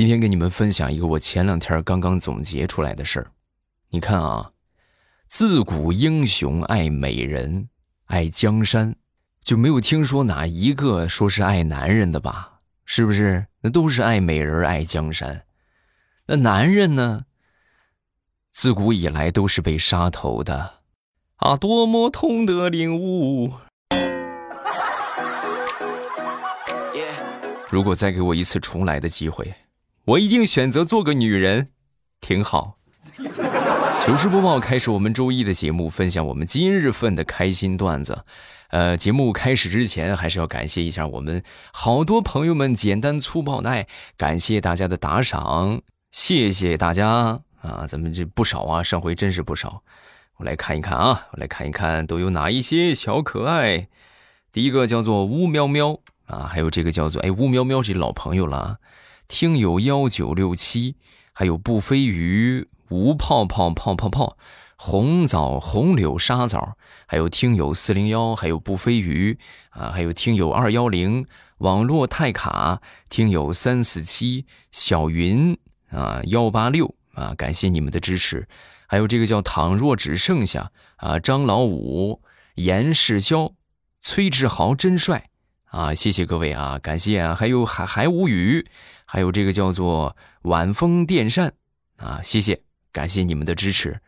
今天跟你们分享一个我前两天刚刚总结出来的事儿。你看啊，自古英雄爱美人，爱江山，就没有听说哪一个说是爱男人的吧？是不是？那都是爱美人，爱江山。那男人呢？自古以来都是被杀头的。啊，多么痛的领悟！如果再给我一次重来的机会。我一定选择做个女人，挺好。糗事播报开始，我们周一的节目，分享我们今日份的开心段子。呃，节目开始之前，还是要感谢一下我们好多朋友们简单粗暴的，感谢大家的打赏，谢谢大家啊！咱们这不少啊，上回真是不少。我来看一看啊，我来看一看都有哪一些小可爱。第一个叫做乌喵喵啊，还有这个叫做哎乌喵喵是老朋友了。听友幺九六七，还有不飞鱼、无泡泡泡泡泡、红枣、红柳沙枣，还有听友四零幺，还有不飞鱼啊，还有听友二幺零，网络太卡，听友三四七，小云啊幺八六啊，感谢你们的支持，还有这个叫倘若只剩下啊张老五、严世霄、崔志豪真帅啊，谢谢各位啊，感谢啊，还有还还无语。还有这个叫做晚风电扇啊，谢谢，感谢你们的支持，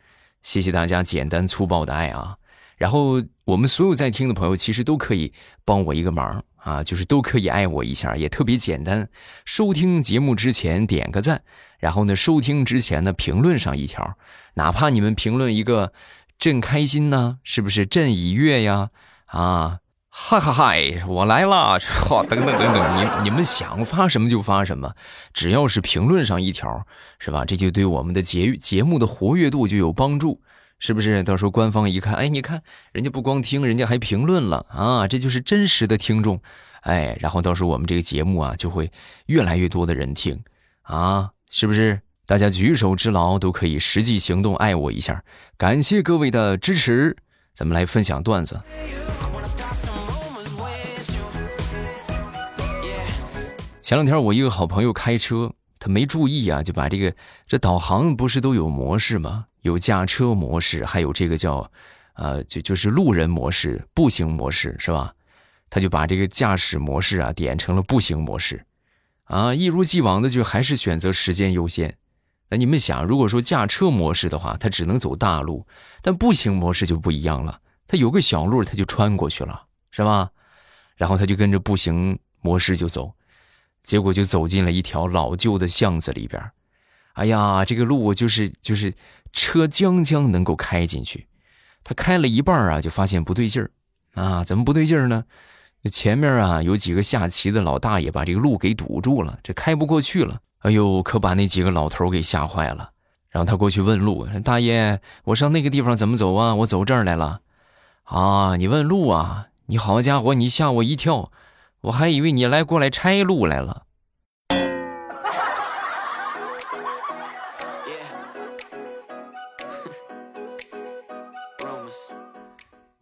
谢谢大家简单粗暴的爱啊。然后我们所有在听的朋友，其实都可以帮我一个忙啊，就是都可以爱我一下，也特别简单。收听节目之前点个赞，然后呢，收听之前呢评论上一条，哪怕你们评论一个“朕开心”呢，是不是“朕已阅”呀？啊。嗨嗨嗨！我来了！嚯，等等等等，你你们想发什么就发什么，只要是评论上一条，是吧？这就对我们的节节目的活跃度就有帮助，是不是？到时候官方一看，哎，你看人家不光听，人家还评论了啊，这就是真实的听众，哎，然后到时候我们这个节目啊，就会越来越多的人听啊，是不是？大家举手之劳都可以实际行动爱我一下，感谢各位的支持，咱们来分享段子。前两天我一个好朋友开车，他没注意啊，就把这个这导航不是都有模式吗？有驾车模式，还有这个叫，呃，就就是路人模式、步行模式，是吧？他就把这个驾驶模式啊点成了步行模式，啊，一如既往的就还是选择时间优先。那你们想，如果说驾车模式的话，他只能走大路，但步行模式就不一样了，他有个小路他就穿过去了，是吧？然后他就跟着步行模式就走。结果就走进了一条老旧的巷子里边，哎呀，这个路就是就是车将将能够开进去，他开了一半啊，就发现不对劲儿，啊，怎么不对劲儿呢？前面啊有几个下棋的老大爷把这个路给堵住了，这开不过去了。哎呦，可把那几个老头给吓坏了。然后他过去问路，大爷，我上那个地方怎么走啊？我走这儿来了。啊，你问路啊？你好家伙，你吓我一跳。我还以为你来过来拆路来了。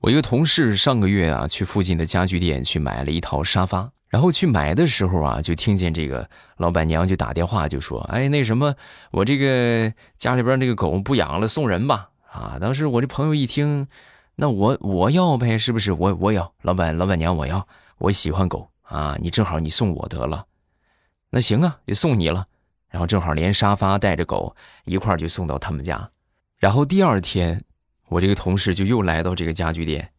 我一个同事上个月啊，去附近的家具店去买了一套沙发，然后去买的时候啊，就听见这个老板娘就打电话就说：“哎，那什么，我这个家里边那个狗不养了，送人吧。”啊，当时我这朋友一听，那我我要呗，是不是？我我要，老板老板娘我要，我喜欢狗。啊，你正好你送我得了，那行啊，就送你了。然后正好连沙发带着狗一块就送到他们家。然后第二天，我这个同事就又来到这个家具店，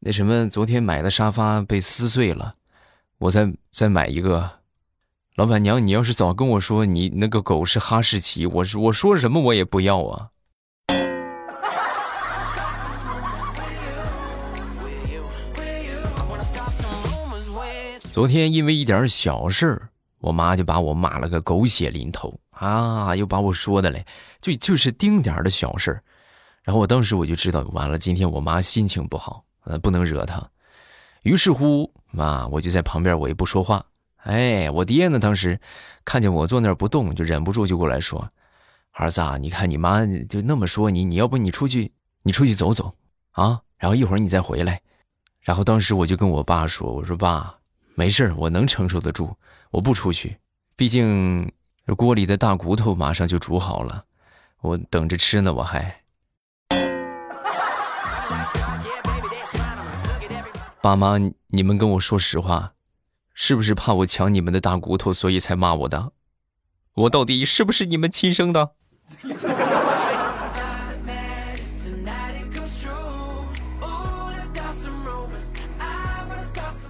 那什么，昨天买的沙发被撕碎了，我再再买一个。老板娘，你要是早跟我说你那个狗是哈士奇，我是我说什么我也不要啊。昨天因为一点小事儿，我妈就把我骂了个狗血淋头啊！又把我说的嘞，就就是丁点儿的小事儿。然后我当时我就知道，完了，今天我妈心情不好，呃，不能惹她。于是乎，啊，我就在旁边，我也不说话。哎，我爹呢，当时看见我坐那儿不动，就忍不住就过来说：“儿子啊，你看你妈就那么说你，你要不你出去，你出去走走啊，然后一会儿你再回来。”然后当时我就跟我爸说：“我说爸。”没事我能承受得住，我不出去。毕竟锅里的大骨头马上就煮好了，我等着吃呢。我还，爸妈，你们跟我说实话，是不是怕我抢你们的大骨头，所以才骂我的？我到底是不是你们亲生的？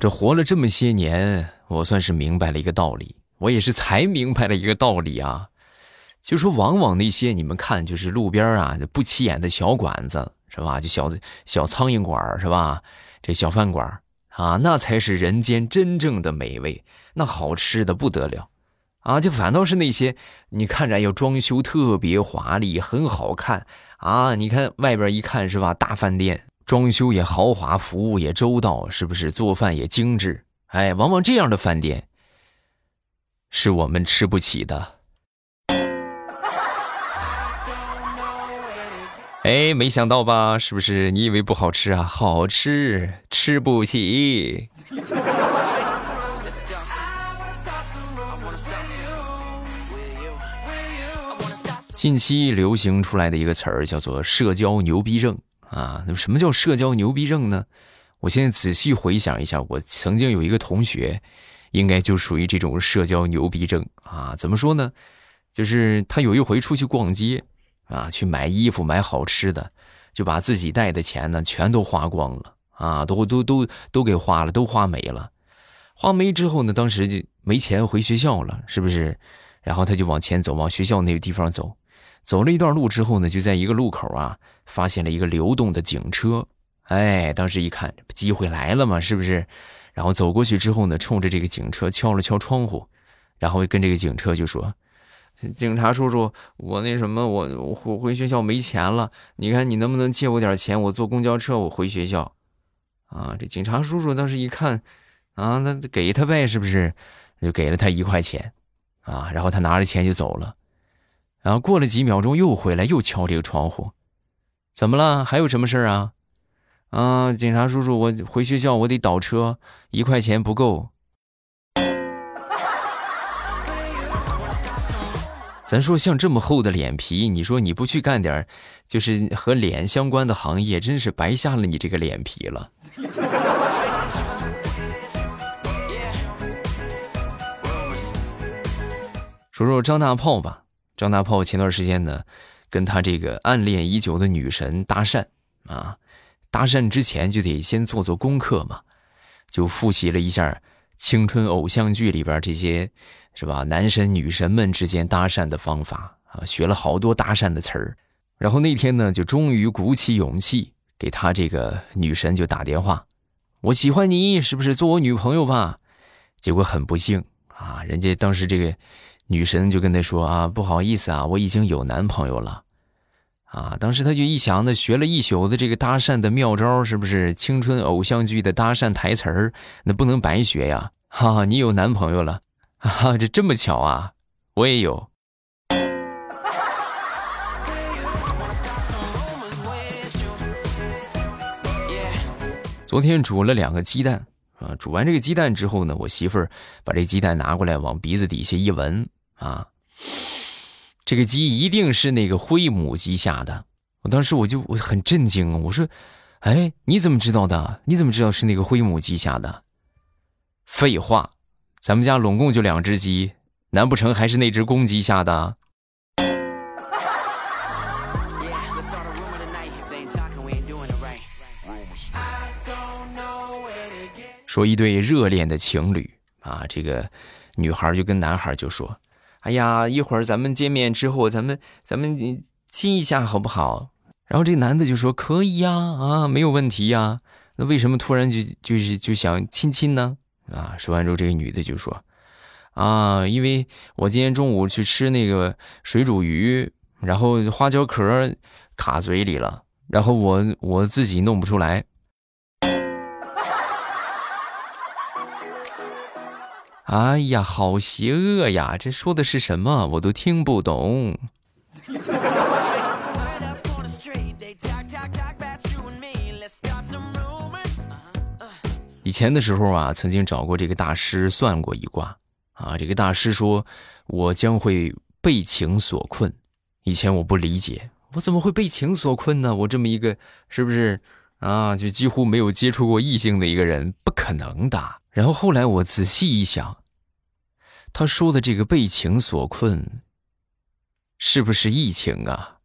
这活了这么些年，我算是明白了一个道理。我也是才明白了一个道理啊，就说往往那些你们看，就是路边啊不起眼的小馆子，是吧？就小小苍蝇馆是吧？这小饭馆啊，那才是人间真正的美味，那好吃的不得了啊！就反倒是那些你看着要装修特别华丽，很好看啊！你看外边一看是吧？大饭店装修也豪华，服务也周到，是不是？做饭也精致，哎，往往这样的饭店。是我们吃不起的。哎，没想到吧？是不是？你以为不好吃啊？好吃，吃不起。近期流行出来的一个词儿叫做“社交牛逼症”啊。那么，什么叫社交牛逼症呢？我现在仔细回想一下，我曾经有一个同学。应该就属于这种社交牛逼症啊？怎么说呢？就是他有一回出去逛街，啊，去买衣服、买好吃的，就把自己带的钱呢全都花光了啊，都都都都给花了，都花没了。花没之后呢，当时就没钱回学校了，是不是？然后他就往前走，往学校那个地方走。走了一段路之后呢，就在一个路口啊，发现了一个流动的警车。哎，当时一看，机会来了嘛，是不是？然后走过去之后呢，冲着这个警车敲了敲窗户，然后跟这个警车就说：“警察叔叔，我那什么，我回回学校没钱了，你看你能不能借我点钱？我坐公交车我回学校。”啊，这警察叔叔当时一看，啊，那给他呗，是不是？就给了他一块钱，啊，然后他拿着钱就走了。然后过了几秒钟又回来，又敲这个窗户，怎么了？还有什么事儿啊？啊，警察叔叔，我回学校我得倒车，一块钱不够。咱说像这么厚的脸皮，你说你不去干点就是和脸相关的行业，真是白瞎了你这个脸皮了。说说张大炮吧，张大炮前段时间呢，跟他这个暗恋已久的女神搭讪啊。搭讪之前就得先做做功课嘛，就复习了一下青春偶像剧里边这些，是吧？男神女神们之间搭讪的方法啊，学了好多搭讪的词儿。然后那天呢，就终于鼓起勇气给他这个女神就打电话：“我喜欢你，是不是做我女朋友吧？”结果很不幸啊，人家当时这个女神就跟他说：“啊，不好意思啊，我已经有男朋友了。”啊！当时他就一想，那学了一宿的这个搭讪的妙招，是不是青春偶像剧的搭讪台词儿？那不能白学呀！哈，你有男朋友了？哈，这这么巧啊！我也有。昨天煮了两个鸡蛋啊，煮完这个鸡蛋之后呢，我媳妇儿把这鸡蛋拿过来，往鼻子底下一闻啊。这个鸡一定是那个灰母鸡下的，我当时我就我很震惊啊，我说：“哎，你怎么知道的？你怎么知道是那个灰母鸡下的？”废话，咱们家拢共就两只鸡，难不成还是那只公鸡下的？说一对热恋的情侣啊，这个女孩就跟男孩就说。哎呀，一会儿咱们见面之后，咱们咱们亲一下好不好？然后这男的就说可以呀，啊，没有问题呀。那为什么突然就就是就想亲亲呢？啊，说完之后，这个女的就说，啊，因为我今天中午去吃那个水煮鱼，然后花椒壳卡嘴里了，然后我我自己弄不出来。哎呀，好邪恶呀！这说的是什么？我都听不懂。以前的时候啊，曾经找过这个大师算过一卦啊。这个大师说，我将会被情所困。以前我不理解，我怎么会被情所困呢？我这么一个是不是啊？就几乎没有接触过异性的一个人，不可能的。然后后来我仔细一想，他说的这个被情所困，是不是疫情啊？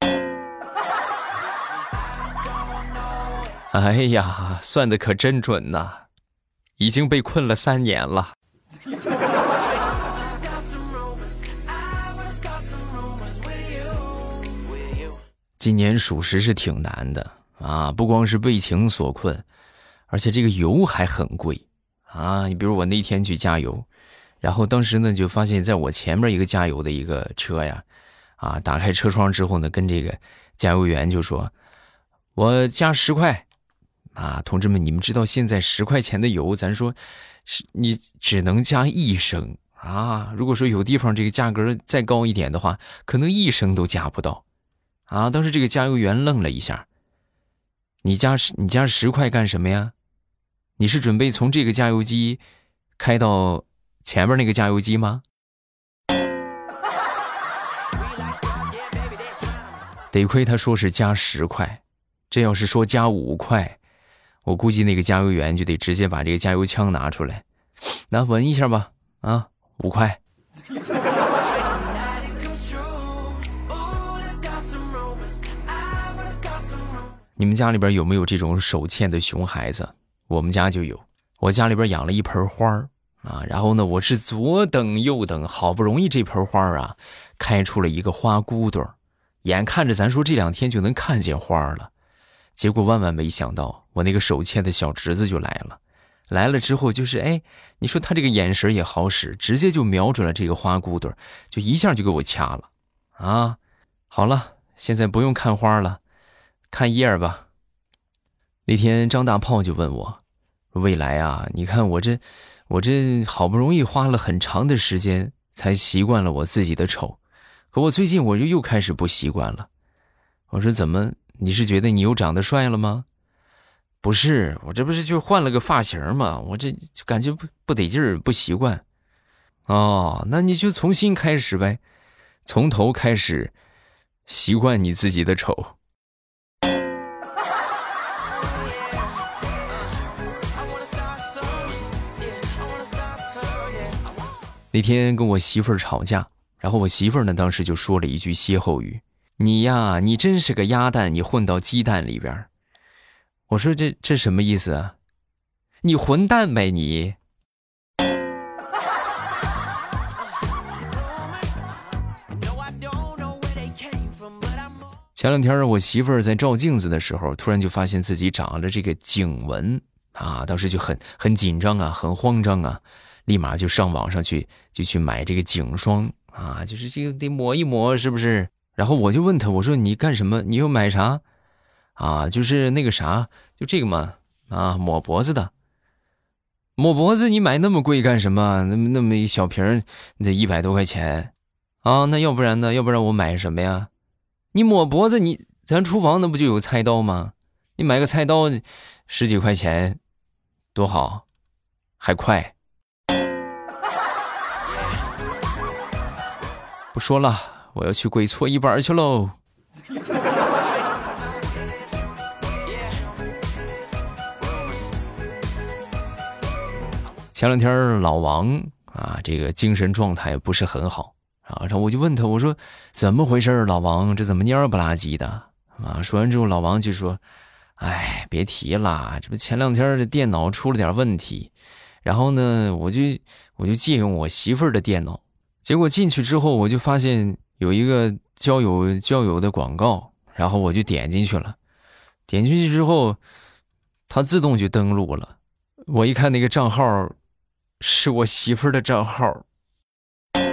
哎呀，算的可真准呐！已经被困了三年了。今年属实是挺难的啊！不光是被情所困，而且这个油还很贵啊！你比如我那天去加油，然后当时呢就发现，在我前面一个加油的一个车呀，啊，打开车窗之后呢，跟这个加油员就说：“我加十块。”啊，同志们，你们知道现在十块钱的油，咱说，是你只能加一升啊。如果说有地方这个价格再高一点的话，可能一升都加不到。啊，当时这个加油员愣了一下。你加十，你加十块干什么呀？你是准备从这个加油机开到前面那个加油机吗？得亏他说是加十块，这要是说加五块。我估计那个加油员就得直接把这个加油枪拿出来，那闻一下吧，啊，五块。你们家里边有没有这种手欠的熊孩子？我们家就有，我家里边养了一盆花啊，然后呢，我是左等右等，好不容易这盆花啊开出了一个花骨朵眼看着咱说这两天就能看见花了。结果万万没想到，我那个手欠的小侄子就来了。来了之后，就是哎，你说他这个眼神也好使，直接就瞄准了这个花骨朵就一下就给我掐了。啊，好了，现在不用看花了，看叶儿吧。那天张大炮就问我：“未来啊，你看我这，我这好不容易花了很长的时间才习惯了我自己的丑，可我最近我就又开始不习惯了。”我说：“怎么？”你是觉得你又长得帅了吗？不是，我这不是就换了个发型吗？我这感觉不不得劲儿，不习惯。哦，那你就重新开始呗，从头开始习惯你自己的丑。那天跟我媳妇儿吵架，然后我媳妇儿呢，当时就说了一句歇后语。你呀，你真是个鸭蛋，你混到鸡蛋里边我说这这什么意思啊？你混蛋呗你！前两天我媳妇儿在照镜子的时候，突然就发现自己长了这个颈纹啊，当时就很很紧张啊，很慌张啊，立马就上网上去就去买这个颈霜啊，就是这个得抹一抹，是不是？然后我就问他，我说你干什么？你又买啥？啊，就是那个啥，就这个嘛，啊，抹脖子的。抹脖子你买那么贵干什么？那么那么一小瓶你得一百多块钱，啊，那要不然呢？要不然我买什么呀？你抹脖子，你咱厨房那不就有菜刀吗？你买个菜刀，十几块钱，多好，还快。不说了。我要去跪搓衣板去喽！前两天老王啊，这个精神状态不是很好啊，然后我就问他，我说怎么回事老王这怎么蔫不拉几的啊？说完之后，老王就说：“哎，别提了，这不前两天这电脑出了点问题，然后呢，我就我就借用我媳妇儿的电脑，结果进去之后，我就发现。”有一个交友交友的广告，然后我就点进去了。点进去之后，它自动就登录了。我一看那个账号，是我媳妇儿的账号。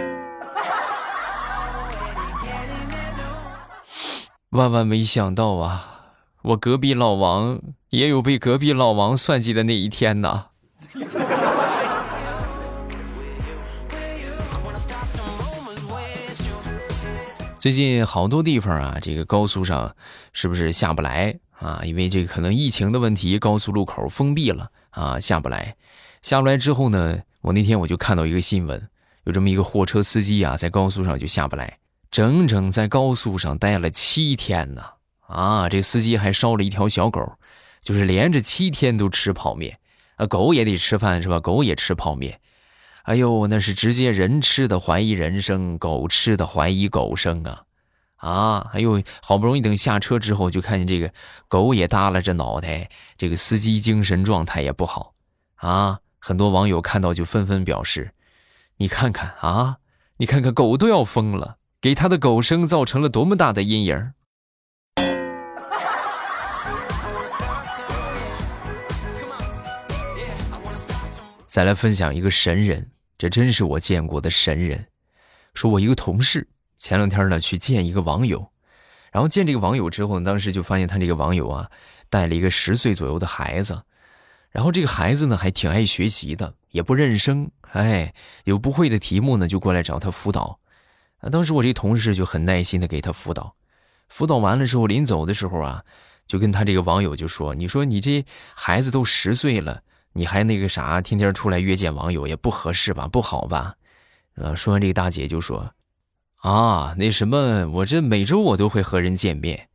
万万没想到啊，我隔壁老王也有被隔壁老王算计的那一天呐。最近好多地方啊，这个高速上是不是下不来啊？因为这个可能疫情的问题，高速路口封闭了啊，下不来。下不来之后呢，我那天我就看到一个新闻，有这么一个货车司机啊，在高速上就下不来，整整在高速上待了七天呢。啊，这司机还烧了一条小狗，就是连着七天都吃泡面。啊，狗也得吃饭是吧？狗也吃泡面。哎呦，那是直接人吃的怀疑人生，狗吃的怀疑狗生啊！啊，哎呦，好不容易等下车之后，就看见这个狗也耷拉着脑袋，这个司机精神状态也不好啊。很多网友看到就纷纷表示：“你看看啊，你看看狗都要疯了，给他的狗生造成了多么大的阴影。”再来分享一个神人，这真是我见过的神人。说我一个同事前两天呢去见一个网友，然后见这个网友之后呢，当时就发现他这个网友啊带了一个十岁左右的孩子，然后这个孩子呢还挺爱学习的，也不认生，哎，有不会的题目呢就过来找他辅导。啊，当时我这同事就很耐心的给他辅导，辅导完了之后，临走的时候啊，就跟他这个网友就说：“你说你这孩子都十岁了。”你还那个啥，天天出来约见网友也不合适吧？不好吧？呃，说完这个大姐就说：“啊，那什么，我这每周我都会和人见面，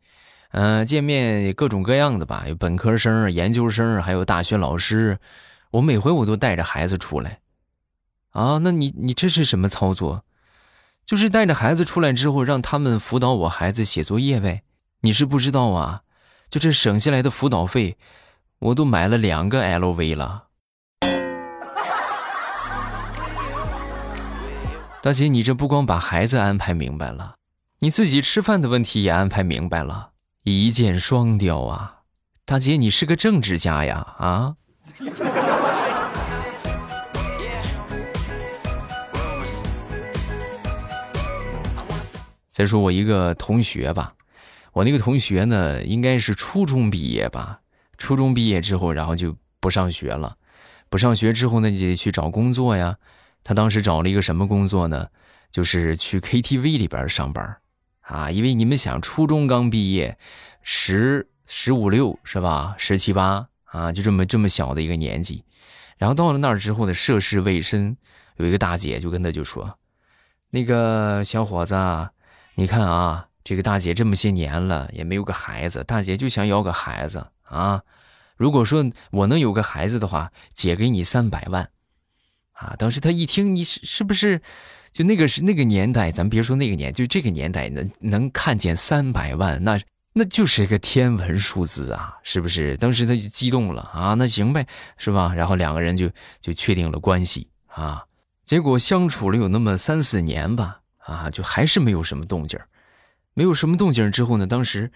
嗯，见面各种各样的吧，有本科生、研究生，还有大学老师，我每回我都带着孩子出来。啊，那你你这是什么操作？就是带着孩子出来之后，让他们辅导我孩子写作业呗？你是不知道啊，就这省下来的辅导费。”我都买了两个 LV 了，大姐，你这不光把孩子安排明白了，你自己吃饭的问题也安排明白了，一箭双雕啊！大姐，你是个政治家呀啊！再说我一个同学吧，我那个同学呢，应该是初中毕业吧。初中毕业之后，然后就不上学了。不上学之后呢，就得去找工作呀。他当时找了一个什么工作呢？就是去 KTV 里边上班啊。因为你们想，初中刚毕业，十十五六是吧？十七八啊，就这么这么小的一个年纪。然后到了那儿之后呢，涉世未深，有一个大姐就跟他就说：“那个小伙子，你看啊，这个大姐这么些年了也没有个孩子，大姐就想要个孩子。”啊，如果说我能有个孩子的话，姐给你三百万，啊！当时他一听，你是是不是就那个是那个年代？咱别说那个年，就这个年代能能看见三百万，那那就是一个天文数字啊，是不是？当时他就激动了啊，那行呗，是吧？然后两个人就就确定了关系啊。结果相处了有那么三四年吧，啊，就还是没有什么动静没有什么动静之后呢，当时。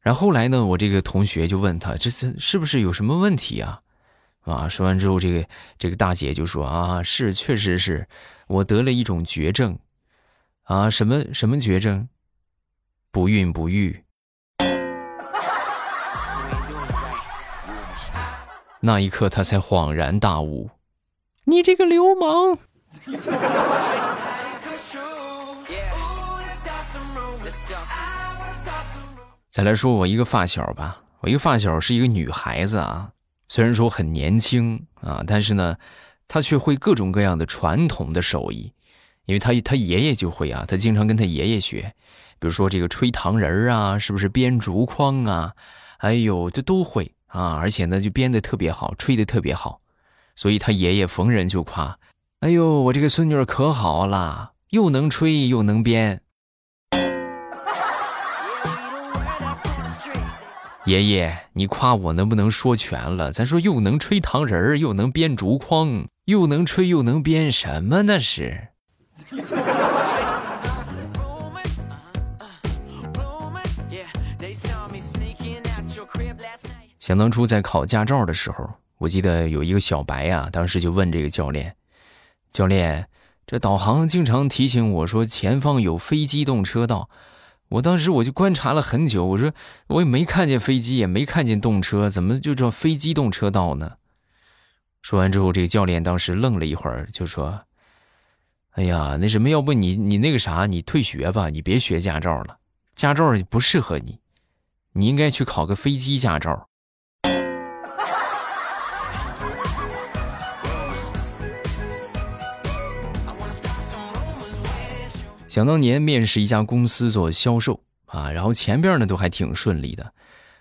然后来呢，我这个同学就问他，这次是不是有什么问题啊？啊，说完之后，这个这个大姐就说啊，是，确实是我得了一种绝症，啊，什么什么绝症？不孕不育。那一刻，他才恍然大悟，你这个流氓！再来说我一个发小吧，我一个发小是一个女孩子啊，虽然说很年轻啊，但是呢，她却会各种各样的传统的手艺，因为她她爷爷就会啊，她经常跟她爷爷学，比如说这个吹糖人啊，是不是编竹筐啊，哎呦，这都会啊，而且呢就编的特别好，吹的特别好，所以她爷爷逢人就夸，哎呦，我这个孙女可好了，又能吹又能编。爷爷，你夸我能不能说全了？咱说又能吹糖人儿，又能编竹筐，又能吹又能编，什么那是？想当初在考驾照的时候，我记得有一个小白呀，当时就问这个教练：“教练，这导航经常提醒我说前方有非机动车道。”我当时我就观察了很久，我说我也没看见飞机，也没看见动车，怎么就叫非机动车道呢？说完之后，这个教练当时愣了一会儿，就说：“哎呀，那什么，要不你你那个啥，你退学吧，你别学驾照了，驾照不适合你，你应该去考个飞机驾照。”想当年面试一家公司做销售啊，然后前边呢都还挺顺利的，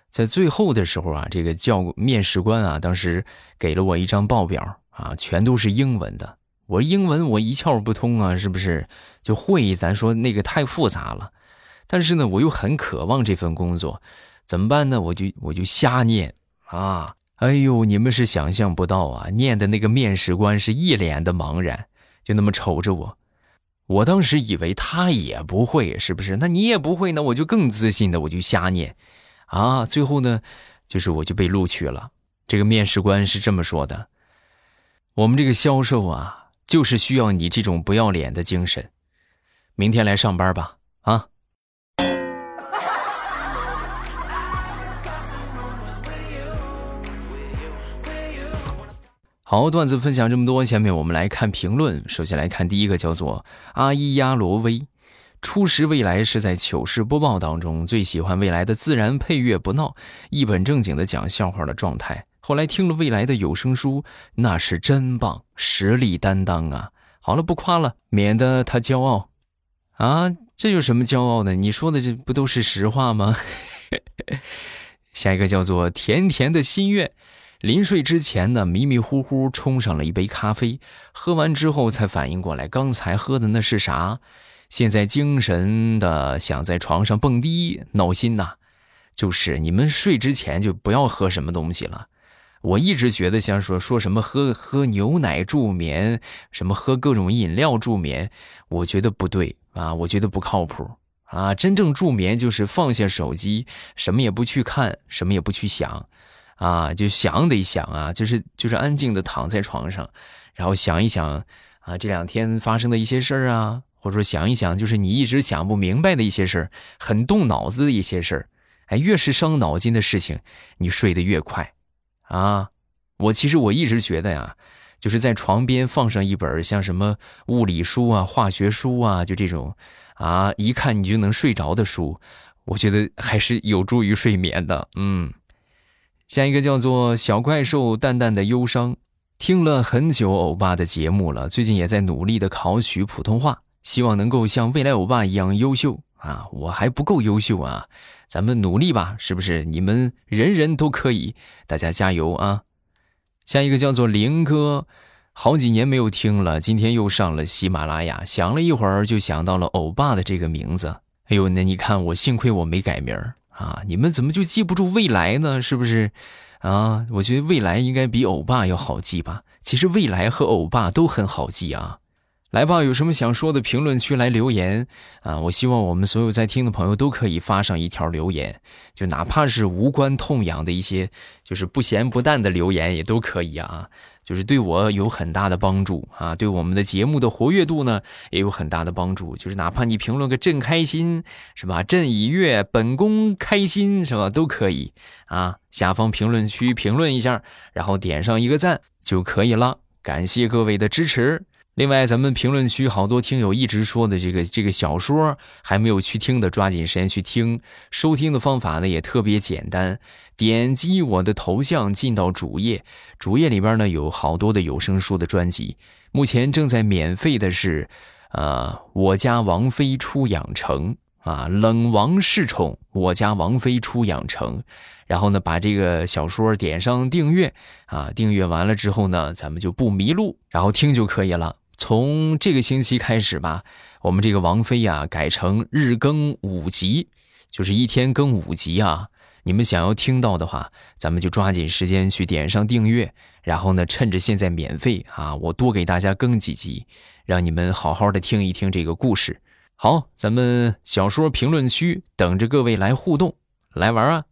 在最后的时候啊，这个教面试官啊，当时给了我一张报表啊，全都是英文的。我英文我一窍不通啊，是不是？就会咱说那个太复杂了，但是呢，我又很渴望这份工作，怎么办呢？我就我就瞎念啊！哎呦，你们是想象不到啊，念的那个面试官是一脸的茫然，就那么瞅着我。我当时以为他也不会，是不是？那你也不会，呢我就更自信的，我就瞎念，啊，最后呢，就是我就被录取了。这个面试官是这么说的：我们这个销售啊，就是需要你这种不要脸的精神。明天来上班吧，啊。好，段子分享这么多，下面我们来看评论。首先来看第一个，叫做阿伊亚罗威，初识未来是在糗事播报当中，最喜欢未来的自然配乐不闹，一本正经的讲笑话的状态。后来听了未来的有声书，那是真棒，实力担当啊！好了，不夸了，免得他骄傲啊！这有什么骄傲的？你说的这不都是实话吗？下一个叫做甜甜的心愿。临睡之前呢，迷迷糊糊冲上了一杯咖啡，喝完之后才反应过来，刚才喝的那是啥？现在精神的想在床上蹦迪，闹心呐！就是你们睡之前就不要喝什么东西了。我一直觉得像说说什么喝喝牛奶助眠，什么喝各种饮料助眠，我觉得不对啊，我觉得不靠谱啊！真正助眠就是放下手机，什么也不去看，什么也不去想。啊，就想得想啊，就是就是安静的躺在床上，然后想一想啊，这两天发生的一些事儿啊，或者说想一想，就是你一直想不明白的一些事儿，很动脑子的一些事儿，哎，越是伤脑筋的事情，你睡得越快啊。我其实我一直觉得呀，就是在床边放上一本像什么物理书啊、化学书啊，就这种啊，一看你就能睡着的书，我觉得还是有助于睡眠的，嗯。下一个叫做小怪兽淡淡的忧伤，听了很久欧巴的节目了，最近也在努力的考取普通话，希望能够像未来欧巴一样优秀啊！我还不够优秀啊，咱们努力吧，是不是？你们人人都可以，大家加油啊！下一个叫做林哥，好几年没有听了，今天又上了喜马拉雅，想了一会儿就想到了欧巴的这个名字。哎呦，那你看我幸亏我没改名儿。啊，你们怎么就记不住未来呢？是不是？啊，我觉得未来应该比欧巴要好记吧。其实未来和欧巴都很好记啊。来吧，有什么想说的，评论区来留言啊！我希望我们所有在听的朋友都可以发上一条留言，就哪怕是无关痛痒的一些，就是不咸不淡的留言也都可以啊。就是对我有很大的帮助啊，对我们的节目的活跃度呢也有很大的帮助。就是哪怕你评论个“朕开心”是吧？“朕已阅”“本宫开心”是吧？都可以啊。下方评论区评论一下，然后点上一个赞就可以了。感谢各位的支持。另外，咱们评论区好多听友一直说的这个这个小说还没有去听的，抓紧时间去听。收听的方法呢也特别简单。点击我的头像进到主页，主页里边呢有好多的有声书的专辑，目前正在免费的是，呃，我家王妃出养成啊，冷王侍宠，我家王妃出养成，然后呢把这个小说点上订阅啊，订阅完了之后呢，咱们就不迷路，然后听就可以了。从这个星期开始吧，我们这个王妃呀改成日更五集，就是一天更五集啊。你们想要听到的话，咱们就抓紧时间去点上订阅，然后呢，趁着现在免费啊，我多给大家更几集，让你们好好的听一听这个故事。好，咱们小说评论区等着各位来互动，来玩啊！